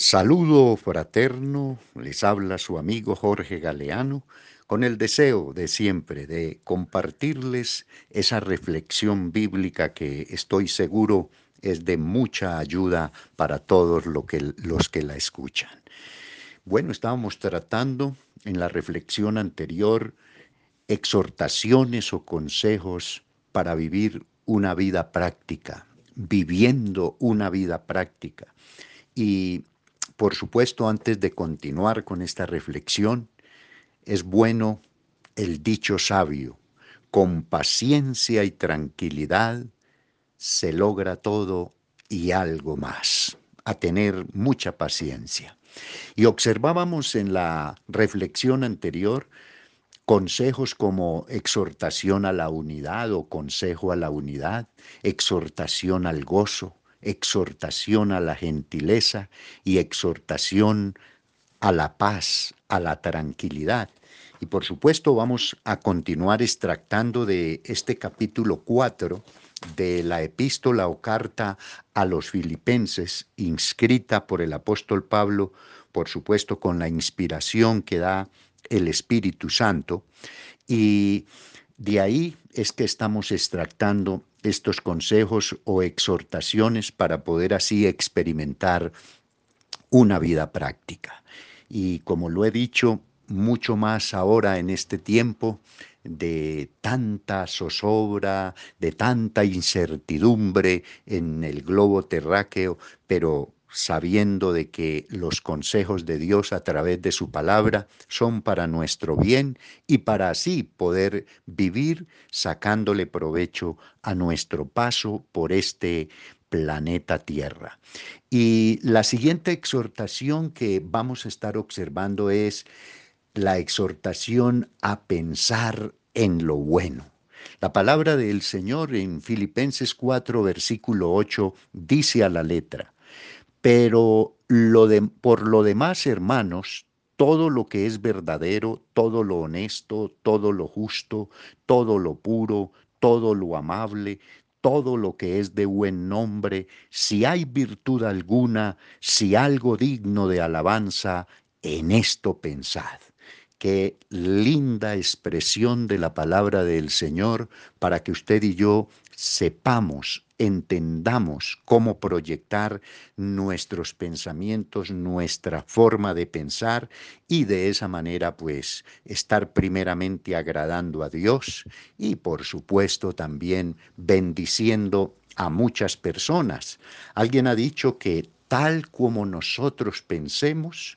Saludo fraterno, les habla su amigo Jorge Galeano, con el deseo de siempre de compartirles esa reflexión bíblica que estoy seguro es de mucha ayuda para todos los que la escuchan. Bueno, estábamos tratando en la reflexión anterior exhortaciones o consejos para vivir una vida práctica, viviendo una vida práctica. Y por supuesto, antes de continuar con esta reflexión, es bueno el dicho sabio, con paciencia y tranquilidad se logra todo y algo más, a tener mucha paciencia. Y observábamos en la reflexión anterior consejos como exhortación a la unidad o consejo a la unidad, exhortación al gozo, exhortación a la gentileza y exhortación a la paz, a la tranquilidad. Y por supuesto vamos a continuar extractando de este capítulo 4 de la epístola o carta a los filipenses, inscrita por el apóstol Pablo, por supuesto con la inspiración que da el Espíritu Santo y de ahí es que estamos extractando estos consejos o exhortaciones para poder así experimentar una vida práctica. Y como lo he dicho, mucho más ahora en este tiempo de tanta zozobra, de tanta incertidumbre en el globo terráqueo, pero sabiendo de que los consejos de Dios a través de su palabra son para nuestro bien y para así poder vivir sacándole provecho a nuestro paso por este planeta Tierra. Y la siguiente exhortación que vamos a estar observando es la exhortación a pensar en lo bueno. La palabra del Señor en Filipenses 4, versículo 8, dice a la letra, pero por lo demás, hermanos, todo lo que es verdadero, todo lo honesto, todo lo justo, todo lo puro, todo lo amable, todo lo que es de buen nombre, si hay virtud alguna, si algo digno de alabanza, en esto pensad. Qué linda expresión de la palabra del Señor para que usted y yo sepamos, entendamos cómo proyectar nuestros pensamientos, nuestra forma de pensar y de esa manera pues estar primeramente agradando a Dios y por supuesto también bendiciendo a muchas personas. Alguien ha dicho que tal como nosotros pensemos,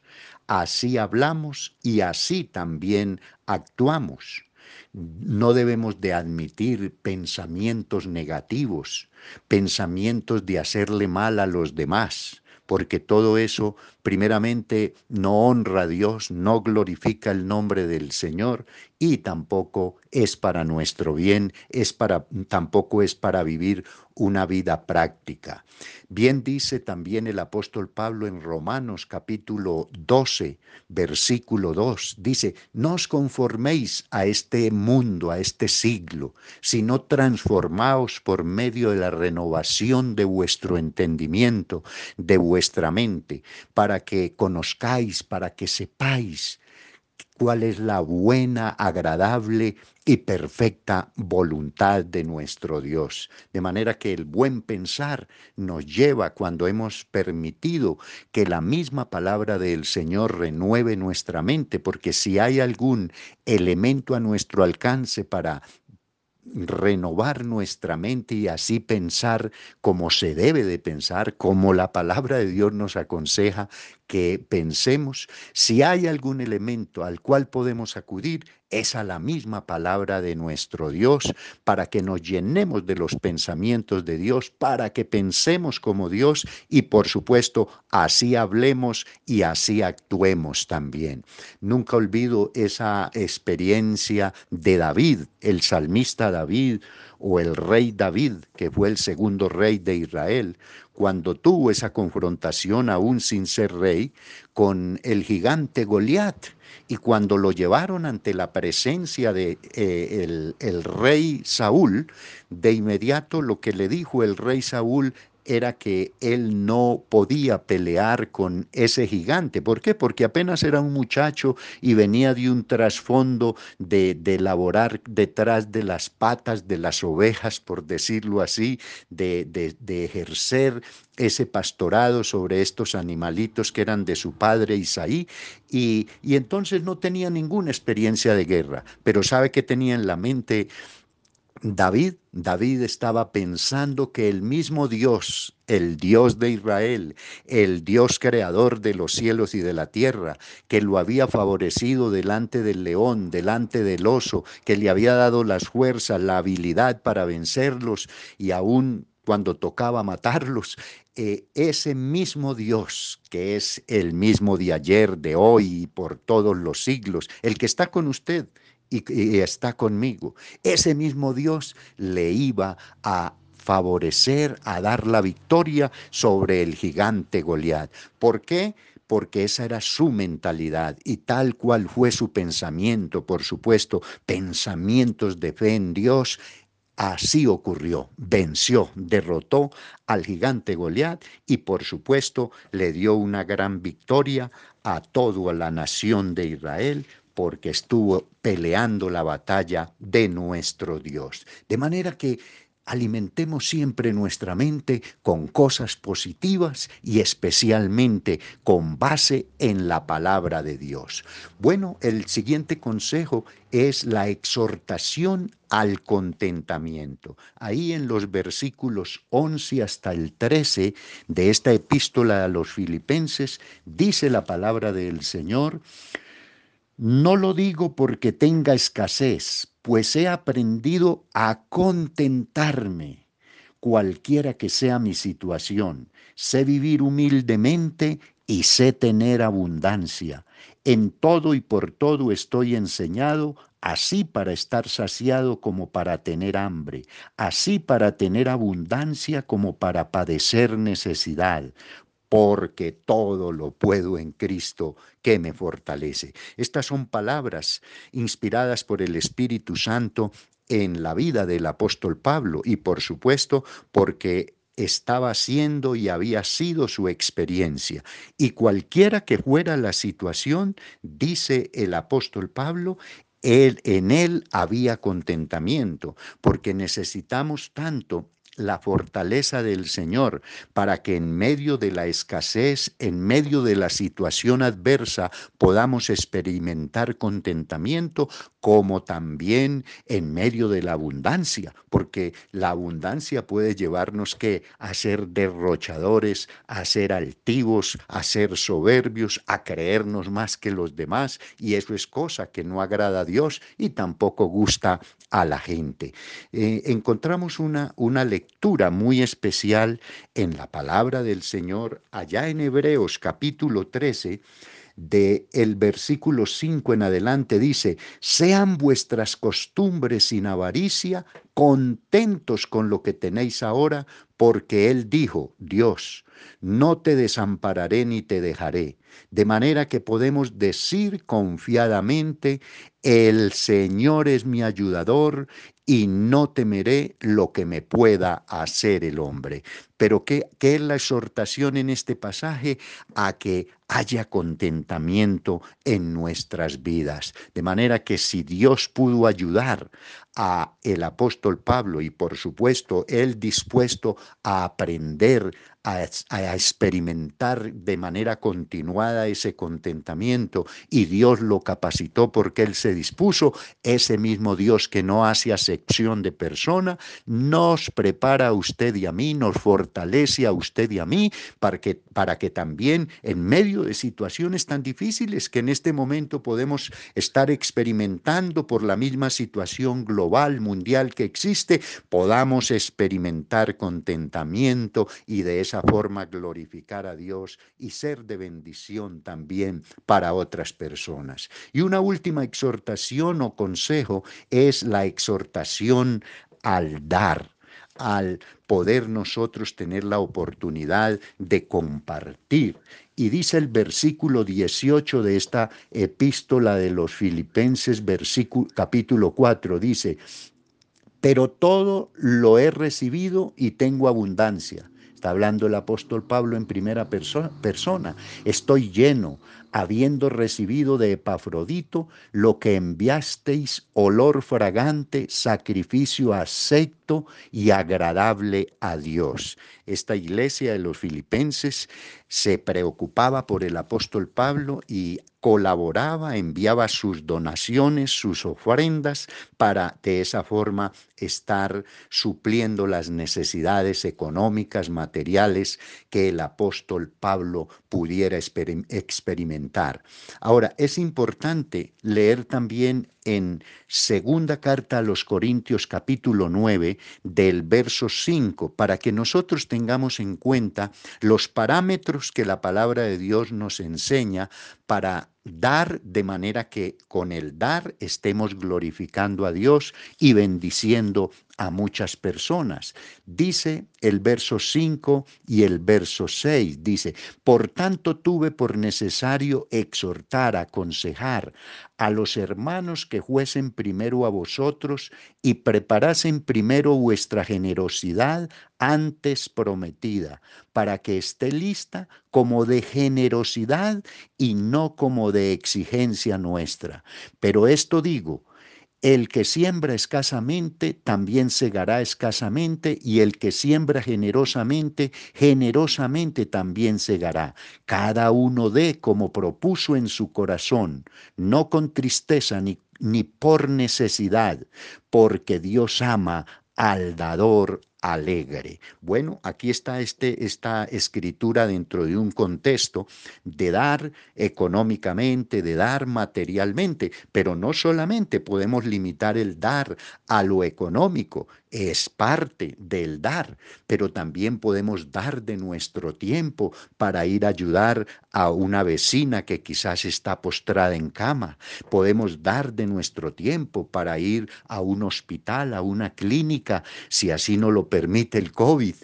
así hablamos y así también actuamos. No debemos de admitir pensamientos negativos, pensamientos de hacerle mal a los demás, porque todo eso primeramente no honra a Dios, no glorifica el nombre del Señor y tampoco es para nuestro bien, es para tampoco es para vivir una vida práctica. Bien dice también el apóstol Pablo en Romanos capítulo 12, versículo 2, dice, no os conforméis a este mundo, a este siglo, sino transformaos por medio de la renovación de vuestro entendimiento, de vuestra mente, para para que conozcáis, para que sepáis cuál es la buena, agradable y perfecta voluntad de nuestro Dios. De manera que el buen pensar nos lleva cuando hemos permitido que la misma palabra del Señor renueve nuestra mente, porque si hay algún elemento a nuestro alcance para renovar nuestra mente y así pensar como se debe de pensar, como la palabra de Dios nos aconseja que pensemos, si hay algún elemento al cual podemos acudir, es a la misma palabra de nuestro Dios, para que nos llenemos de los pensamientos de Dios, para que pensemos como Dios y por supuesto así hablemos y así actuemos también. Nunca olvido esa experiencia de David, el salmista David o el rey David, que fue el segundo rey de Israel, cuando tuvo esa confrontación aún sin ser rey con el gigante Goliat y cuando lo llevaron ante la presencia de eh, el, rey Saúl, de inmediato lo que le dijo el rey Saúl era que él no podía pelear con ese gigante. ¿Por qué? Porque apenas era un muchacho y venía de un trasfondo de, de laborar detrás de las patas de las ovejas, por decirlo así, de, de, de ejercer ese pastorado sobre estos animalitos que eran de su padre Isaí, y, y entonces no tenía ninguna experiencia de guerra, pero sabe que tenía en la mente David, David estaba pensando que el mismo Dios, el Dios de Israel, el Dios creador de los cielos y de la tierra, que lo había favorecido delante del león, delante del oso, que le había dado las fuerzas, la habilidad para vencerlos y aún cuando tocaba matarlos, eh, ese mismo Dios, que es el mismo de ayer, de hoy y por todos los siglos, el que está con usted, y, está conmigo. Ese mismo Dios le iba a favorecer, a dar la victoria sobre el gigante Goliat. ¿Por qué? Porque esa era su mentalidad y tal cual fue su pensamiento, por supuesto, pensamientos de fe en Dios, Así ocurrió, venció, derrotó al gigante Goliat y por supuesto le dio una gran victoria a toda la nación de Israel porque estuvo peleando la batalla de nuestro Dios. De manera que alimentemos siempre nuestra mente con cosas positivas y especialmente con base en la palabra de Dios. Bueno, el siguiente consejo es la exhortación al contentamiento. Ahí en los versículos 11 hasta el 13 de esta epístola a los filipenses dice la palabra del Señor, no lo digo porque tenga escasez, pues he aprendido a contentarme, cualquiera que sea mi situación. Sé vivir humildemente y sé tener abundancia. En todo y por todo estoy enseñado, así para estar saciado como para tener hambre, así para tener abundancia como para padecer necesidad porque todo lo puedo en Cristo que me fortalece. Estas son palabras inspiradas por el Espíritu Santo en la vida del apóstol Pablo y por supuesto porque estaba siendo y había sido su experiencia. Y cualquiera que fuera la situación, dice el apóstol Pablo, él, en él había contentamiento, porque necesitamos tanto la fortaleza del Señor para que en medio de la escasez, en medio de la situación adversa, podamos experimentar contentamiento, como también en medio de la abundancia, porque la abundancia puede llevarnos que a ser derrochadores, a ser altivos, a ser soberbios, a creernos más que los demás, y eso es cosa que no agrada a Dios y tampoco gusta a la gente. Eh, encontramos una, una muy especial en la palabra del Señor allá en Hebreos capítulo 13 de el versículo 5 en adelante dice, sean vuestras costumbres sin avaricia, contentos con lo que tenéis ahora, porque Él dijo, Dios, no te desampararé ni te dejaré. De manera que podemos decir confiadamente, el Señor es mi ayudador y no temeré lo que me pueda hacer el hombre. Pero ¿qué, ¿qué, es la exhortación en este pasaje? A que haya contentamiento en nuestras vidas. De manera que si Dios pudo ayudar a el apóstol Pablo y por supuesto él dispuesto a aprender a, experimentar de manera continuada ese contentamiento y Dios lo capacitó porque Él se dispuso, ese mismo Dios que no hace acepción de persona, nos prepara a usted y a mí, nos fortalece a usted y a mí para que, para que también en medio de situaciones tan difíciles que en este momento podemos estar experimentando por la misma situación global, mundial que existe, podamos experimentar contentamiento y de esa forma glorificar a Dios y ser de bendición también para otras personas. Y una última exhortación o consejo es la exhortación al dar al poder nosotros tener la oportunidad de compartir. Y dice el versículo 18 de esta epístola de los Filipenses, versículo, capítulo 4, dice, pero todo lo he recibido y tengo abundancia Está hablando el apóstol Pablo en primera persona. Estoy lleno, habiendo recibido de Epafrodito lo que enviasteis, olor fragante, sacrificio acepto y agradable a Dios. Esta iglesia de los filipenses se preocupaba por el apóstol Pablo y colaboraba, enviaba sus donaciones, sus ofrendas, para de esa forma estar supliendo las necesidades económicas, materiales que el apóstol Pablo pudiera experimentar. Ahora, es importante leer también en segunda carta a los Corintios capítulo 9 del verso 5 para que nosotros tengamos en cuenta los parámetros que la palabra de Dios nos enseña para dar de manera que con el dar estemos glorificando a Dios y bendiciendo a muchas personas. Dice el verso 5 y el verso 6, dice, por tanto tuve por necesario exhortar, aconsejar a los hermanos que fuesen primero a vosotros y preparasen primero vuestra generosidad antes prometida, para que esté lista como de generosidad y no como de exigencia nuestra. Pero esto digo, el que siembra escasamente también segará escasamente, y el que siembra generosamente, generosamente también segará. Cada uno dé como propuso en su corazón, no con tristeza ni, ni por necesidad, porque Dios ama al dador alegre. Bueno, aquí está este, esta escritura dentro de un contexto de dar económicamente, de dar materialmente, pero no solamente podemos limitar el dar a lo económico, es parte del dar, pero también podemos dar de nuestro tiempo para ir a ayudar a una vecina que quizás está postrada en cama. Podemos dar de nuestro tiempo para ir a un hospital, a una clínica, si así no lo permite el COVID,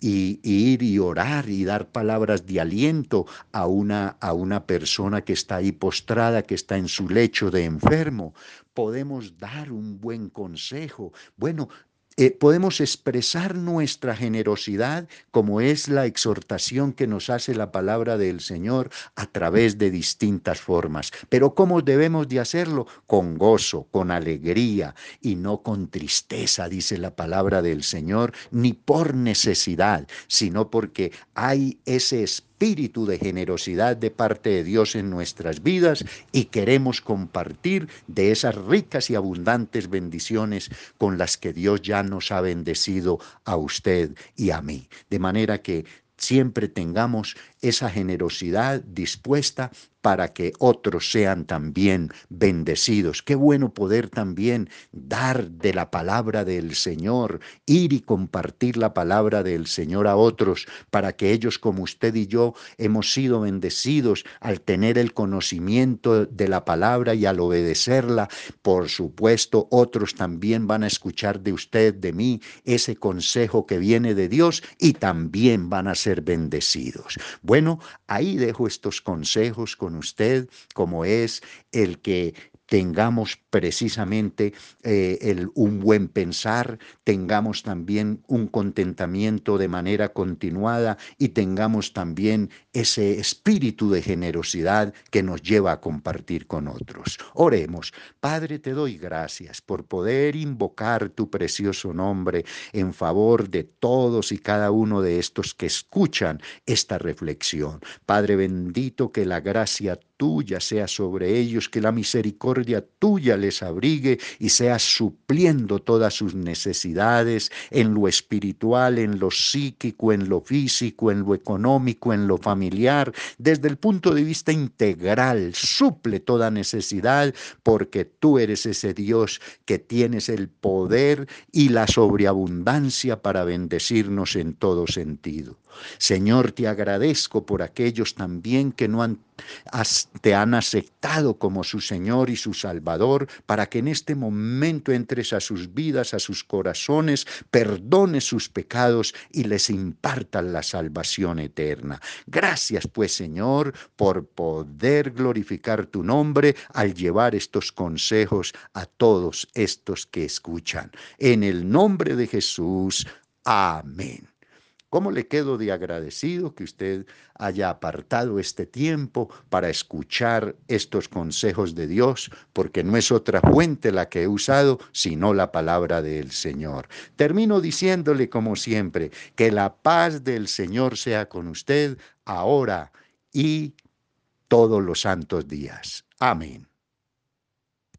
y, ir y orar y dar palabras de aliento a una, a una persona que está ahí postrada, que está en su lecho de enfermo podemos dar un buen consejo. Bueno, eh, podemos expresar nuestra generosidad como es la exhortación que nos hace la palabra del Señor a través de distintas formas. Pero ¿cómo debemos de hacerlo? Con gozo, con alegría y no con tristeza, dice la palabra del Señor, ni por necesidad, sino porque hay ese espíritu espíritu de generosidad de parte de Dios en nuestras vidas y queremos compartir de esas ricas y abundantes bendiciones con las que Dios ya nos ha bendecido a usted y a mí. De manera que siempre tengamos esa generosidad dispuesta para que otros sean también bendecidos. Qué bueno poder también dar de la palabra del Señor, ir y compartir la palabra del Señor a otros, para que ellos como usted y yo hemos sido bendecidos al tener el conocimiento de la palabra y al obedecerla. Por supuesto, otros también van a escuchar de usted, de mí, ese consejo que viene de Dios y también van a ser bendecidos. Bueno, ahí dejo estos consejos con usted, como es el que tengamos precisamente eh, el, un buen pensar, tengamos también un contentamiento de manera continuada y tengamos también ese espíritu de generosidad que nos lleva a compartir con otros. Oremos. Padre, te doy gracias por poder invocar tu precioso nombre en favor de todos y cada uno de estos que escuchan esta reflexión. Padre bendito, que la gracia tuya sea sobre ellos, que la misericordia tuya les abrigue y sea supliendo todas sus necesidades en lo espiritual, en lo psíquico, en lo físico, en lo económico, en lo familiar, desde el punto de vista integral, suple toda necesidad porque tú eres ese Dios que tienes el poder y la sobreabundancia para bendecirnos en todo sentido. Señor, te agradezco por aquellos también que no han, te han aceptado como su Señor y su Salvador, para que en este momento entres a sus vidas, a sus corazones, perdones sus pecados y les impartas la salvación eterna. Gracias pues, Señor, por poder glorificar tu nombre al llevar estos consejos a todos estos que escuchan. En el nombre de Jesús. Amén. ¿Cómo le quedo de agradecido que usted haya apartado este tiempo para escuchar estos consejos de Dios? Porque no es otra fuente la que he usado, sino la palabra del Señor. Termino diciéndole, como siempre, que la paz del Señor sea con usted ahora y todos los santos días. Amén.